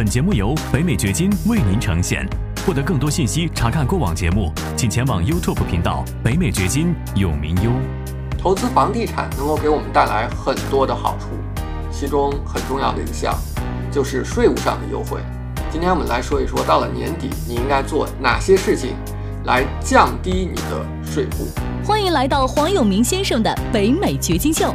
本节目由北美掘金为您呈现。获得更多信息，查看过往节目，请前往 YouTube 频道“北美掘金”永明优。投资房地产能够给我们带来很多的好处，其中很重要的一项就是税务上的优惠。今天我们来说一说，到了年底你应该做哪些事情来降低你的税负。欢迎来到黄永明先生的北美掘金秀。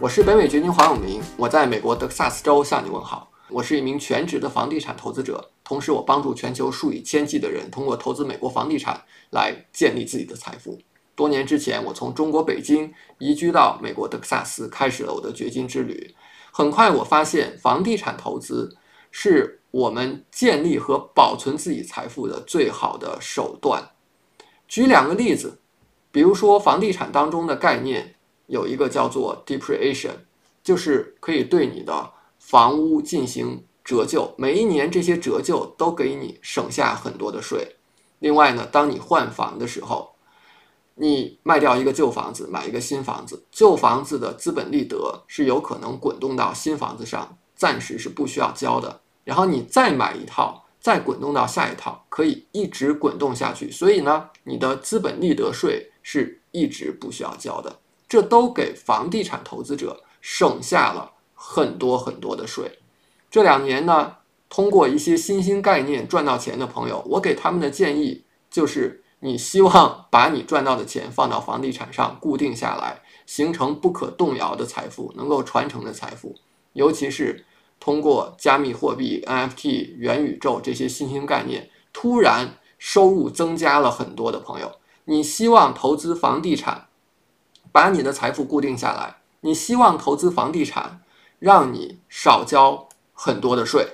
我是北美掘金黄永明，我在美国德克萨斯州向你问好。我是一名全职的房地产投资者，同时我帮助全球数以千计的人通过投资美国房地产来建立自己的财富。多年之前，我从中国北京移居到美国德克萨斯，开始了我的掘金之旅。很快，我发现房地产投资是我们建立和保存自己财富的最好的手段。举两个例子，比如说房地产当中的概念。有一个叫做 depreciation，就是可以对你的房屋进行折旧，每一年这些折旧都给你省下很多的税。另外呢，当你换房的时候，你卖掉一个旧房子，买一个新房子，旧房子的资本利得是有可能滚动到新房子上，暂时是不需要交的。然后你再买一套，再滚动到下一套，可以一直滚动下去。所以呢，你的资本利得税是一直不需要交的。这都给房地产投资者省下了很多很多的税。这两年呢，通过一些新兴概念赚到钱的朋友，我给他们的建议就是：你希望把你赚到的钱放到房地产上固定下来，形成不可动摇的财富，能够传承的财富。尤其是通过加密货币、NFT、元宇宙这些新兴概念，突然收入增加了很多的朋友，你希望投资房地产？把你的财富固定下来，你希望投资房地产，让你少交很多的税。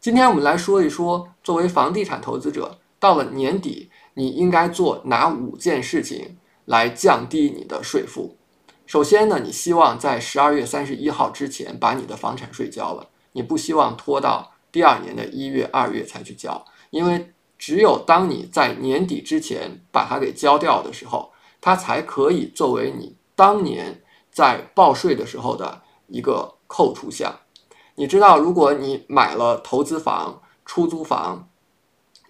今天我们来说一说，作为房地产投资者，到了年底，你应该做哪五件事情来降低你的税负？首先呢，你希望在十二月三十一号之前把你的房产税交了，你不希望拖到第二年的一月、二月才去交，因为只有当你在年底之前把它给交掉的时候。它才可以作为你当年在报税的时候的一个扣除项。你知道，如果你买了投资房、出租房，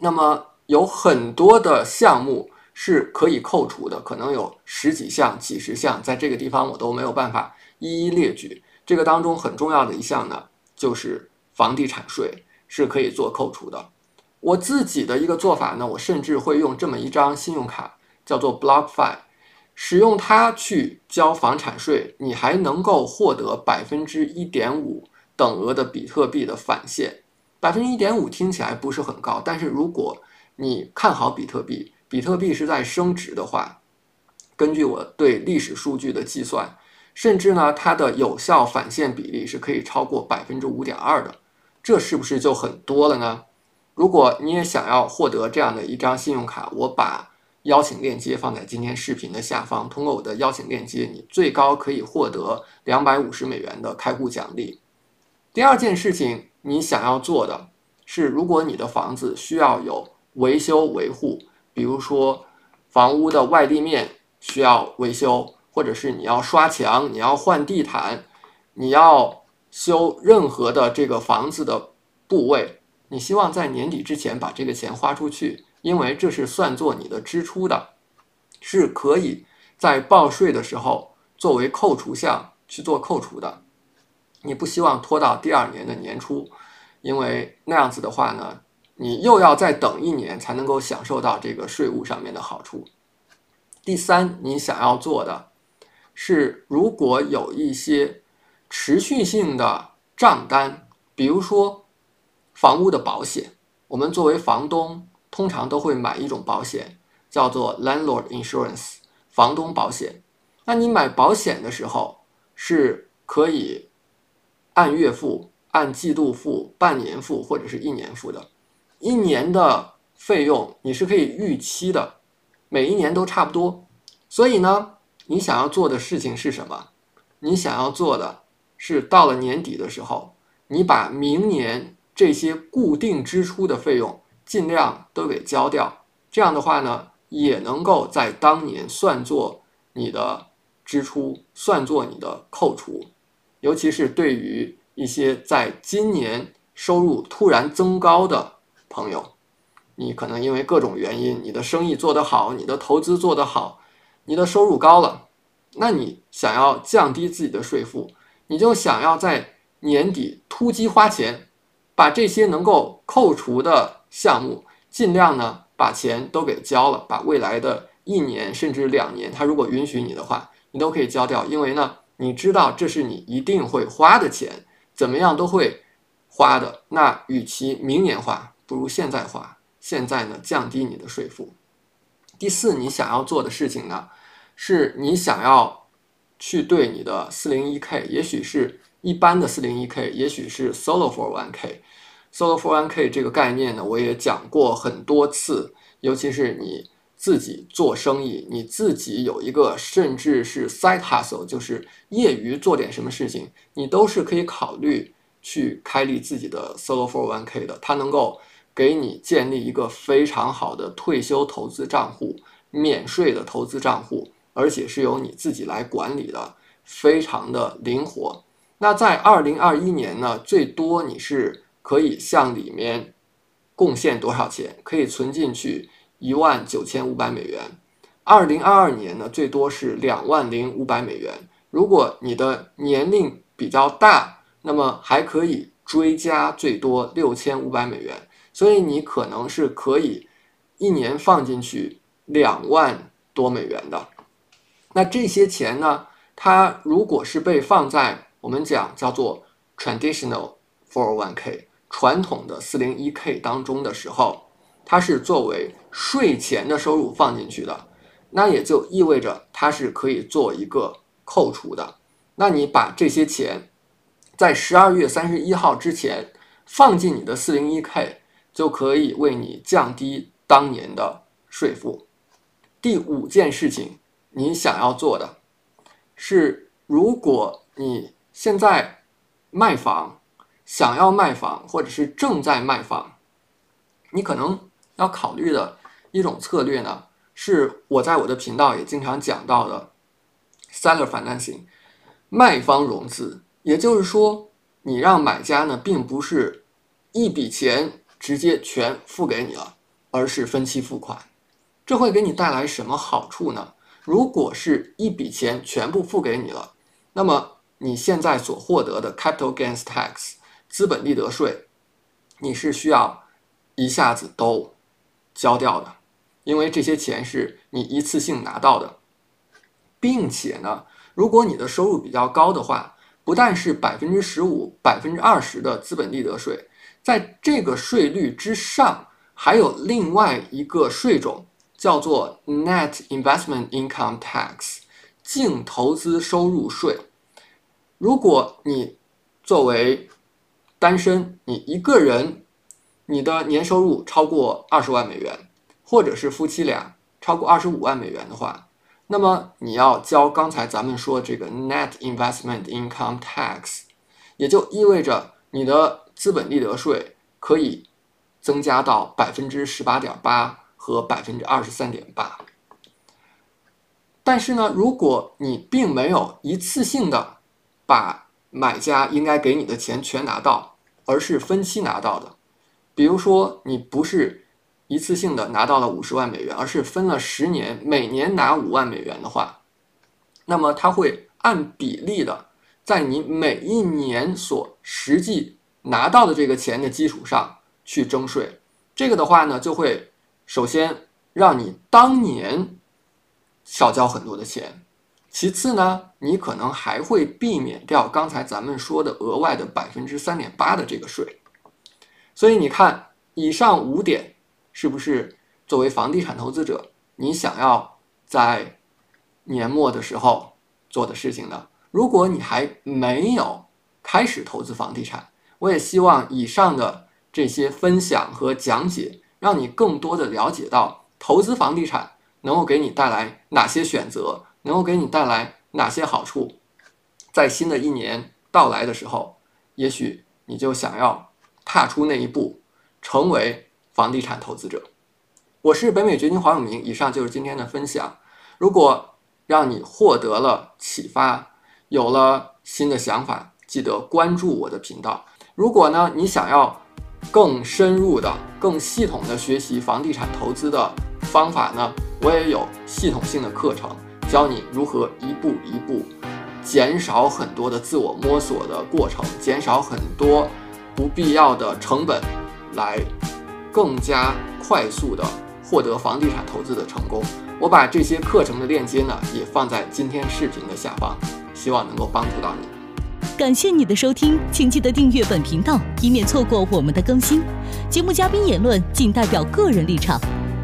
那么有很多的项目是可以扣除的，可能有十几项、几十项，在这个地方我都没有办法一一列举。这个当中很重要的一项呢，就是房地产税是可以做扣除的。我自己的一个做法呢，我甚至会用这么一张信用卡。叫做 Block Five 使用它去交房产税，你还能够获得百分之一点五等额的比特币的返现。百分之一点五听起来不是很高，但是如果你看好比特币，比特币是在升值的话，根据我对历史数据的计算，甚至呢它的有效返现比例是可以超过百分之五点二的，这是不是就很多了呢？如果你也想要获得这样的一张信用卡，我把。邀请链接放在今天视频的下方，通过我的邀请链接，你最高可以获得两百五十美元的开户奖励。第二件事情，你想要做的是，如果你的房子需要有维修维护，比如说房屋的外立面需要维修，或者是你要刷墙、你要换地毯、你要修任何的这个房子的部位，你希望在年底之前把这个钱花出去。因为这是算作你的支出的，是可以在报税的时候作为扣除项去做扣除的。你不希望拖到第二年的年初，因为那样子的话呢，你又要再等一年才能够享受到这个税务上面的好处。第三，你想要做的是，如果有一些持续性的账单，比如说房屋的保险，我们作为房东。通常都会买一种保险，叫做 landlord insurance，房东保险。那你买保险的时候是可以按月付、按季度付、半年付或者是一年付的。一年的费用你是可以预期的，每一年都差不多。所以呢，你想要做的事情是什么？你想要做的是到了年底的时候，你把明年这些固定支出的费用尽量都给交掉。这样的话呢，也能够在当年算作你的支出，算作你的扣除。尤其是对于一些在今年收入突然增高的朋友，你可能因为各种原因，你的生意做得好，你的投资做得好，你的收入高了，那你想要降低自己的税负，你就想要在年底突击花钱，把这些能够扣除的项目尽量呢把钱都给交了，把未来的一年甚至两年，他如果允许你的话，你都可以交掉，因为呢。你知道这是你一定会花的钱，怎么样都会花的。那与其明年花，不如现在花。现在呢，降低你的税负。第四，你想要做的事情呢，是你想要去对你的 401k，也许是一般的 401k，也许是 solo 401k。Solo 401k 这个概念呢，我也讲过很多次，尤其是你。自己做生意，你自己有一个甚至是 side hustle，就是业余做点什么事情，你都是可以考虑去开立自己的 solo 401k 的。它能够给你建立一个非常好的退休投资账户，免税的投资账户，而且是由你自己来管理的，非常的灵活。那在2021年呢，最多你是可以向里面贡献多少钱，可以存进去。一万九千五百美元，二零二二年呢，最多是两万零五百美元。如果你的年龄比较大，那么还可以追加最多六千五百美元。所以你可能是可以一年放进去两万多美元的。那这些钱呢，它如果是被放在我们讲叫做 traditional 401k 传统的四零一 k 当中的时候。它是作为税前的收入放进去的，那也就意味着它是可以做一个扣除的。那你把这些钱在十二月三十一号之前放进你的四零一 k，就可以为你降低当年的税负。第五件事情，你想要做的是，如果你现在卖房，想要卖房，或者是正在卖房，你可能。要考虑的一种策略呢，是我在我的频道也经常讲到的，seller financing，卖方融资。也就是说，你让买家呢，并不是一笔钱直接全付给你了，而是分期付款。这会给你带来什么好处呢？如果是一笔钱全部付给你了，那么你现在所获得的 capital gains tax 资本利得税，你是需要一下子都。交掉的，因为这些钱是你一次性拿到的，并且呢，如果你的收入比较高的话，不但是百分之十五、百分之二十的资本利得税，在这个税率之上，还有另外一个税种叫做 Net Investment Income Tax，净投资收入税。如果你作为单身，你一个人。你的年收入超过二十万美元，或者是夫妻俩超过二十五万美元的话，那么你要交刚才咱们说这个 Net Investment Income Tax，也就意味着你的资本利得税可以增加到百分之十八点八和百分之二十三点八。但是呢，如果你并没有一次性的把买家应该给你的钱全拿到，而是分期拿到的。比如说，你不是一次性的拿到了五十万美元，而是分了十年，每年拿五万美元的话，那么它会按比例的，在你每一年所实际拿到的这个钱的基础上去征税。这个的话呢，就会首先让你当年少交很多的钱，其次呢，你可能还会避免掉刚才咱们说的额外的百分之三点八的这个税。所以你看，以上五点是不是作为房地产投资者，你想要在年末的时候做的事情呢？如果你还没有开始投资房地产，我也希望以上的这些分享和讲解，让你更多的了解到投资房地产能够给你带来哪些选择，能够给你带来哪些好处。在新的一年到来的时候，也许你就想要踏出那一步，成为房地产投资者。我是北美掘金黄永明，以上就是今天的分享。如果让你获得了启发，有了新的想法，记得关注我的频道。如果呢，你想要更深入的、更系统的学习房地产投资的方法呢，我也有系统性的课程，教你如何一步一步减少很多的自我摸索的过程，减少很多不必要的成本，来更加快速的。获得房地产投资的成功，我把这些课程的链接呢也放在今天视频的下方，希望能够帮助到你。感谢你的收听，请记得订阅本频道，以免错过我们的更新。节目嘉宾言论仅代表个人立场。